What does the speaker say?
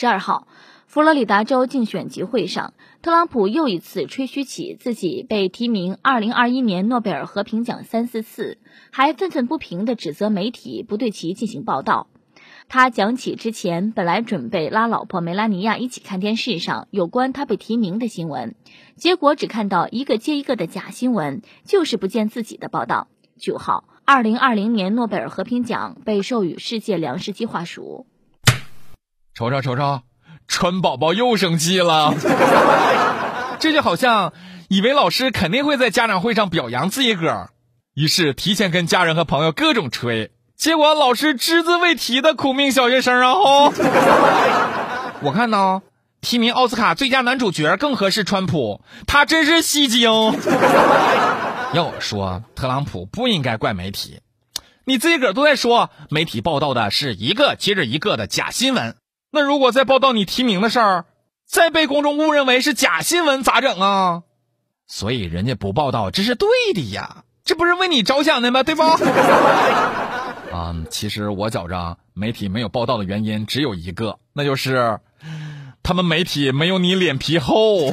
十二号，佛罗里达州竞选集会上，特朗普又一次吹嘘起自己被提名二零二一年诺贝尔和平奖三四次，还愤愤不平地指责媒体不对其进行报道。他讲起之前本来准备拉老婆梅拉尼亚一起看电视上有关他被提名的新闻，结果只看到一个接一个的假新闻，就是不见自己的报道。九号，二零二零年诺贝尔和平奖被授予世界粮食计划署。瞅瞅瞅瞅，川宝宝又生气了，这就好像以为老师肯定会在家长会上表扬自己个儿，于是提前跟家人和朋友各种吹。结果老师只字未提的苦命小学生，然后我看呢提名奥斯卡最佳男主角更合适川普，他真是戏精。要我说，特朗普不应该怪媒体，你自己个儿都在说媒体报道的是一个接着一个的假新闻，那如果再报道你提名的事儿，再被公众误认为是假新闻咋整啊？所以人家不报道这是对的呀，这不是为你着想的吗？对不？啊，其实我觉着媒体没有报道的原因只有一个，那就是他们媒体没有你脸皮厚。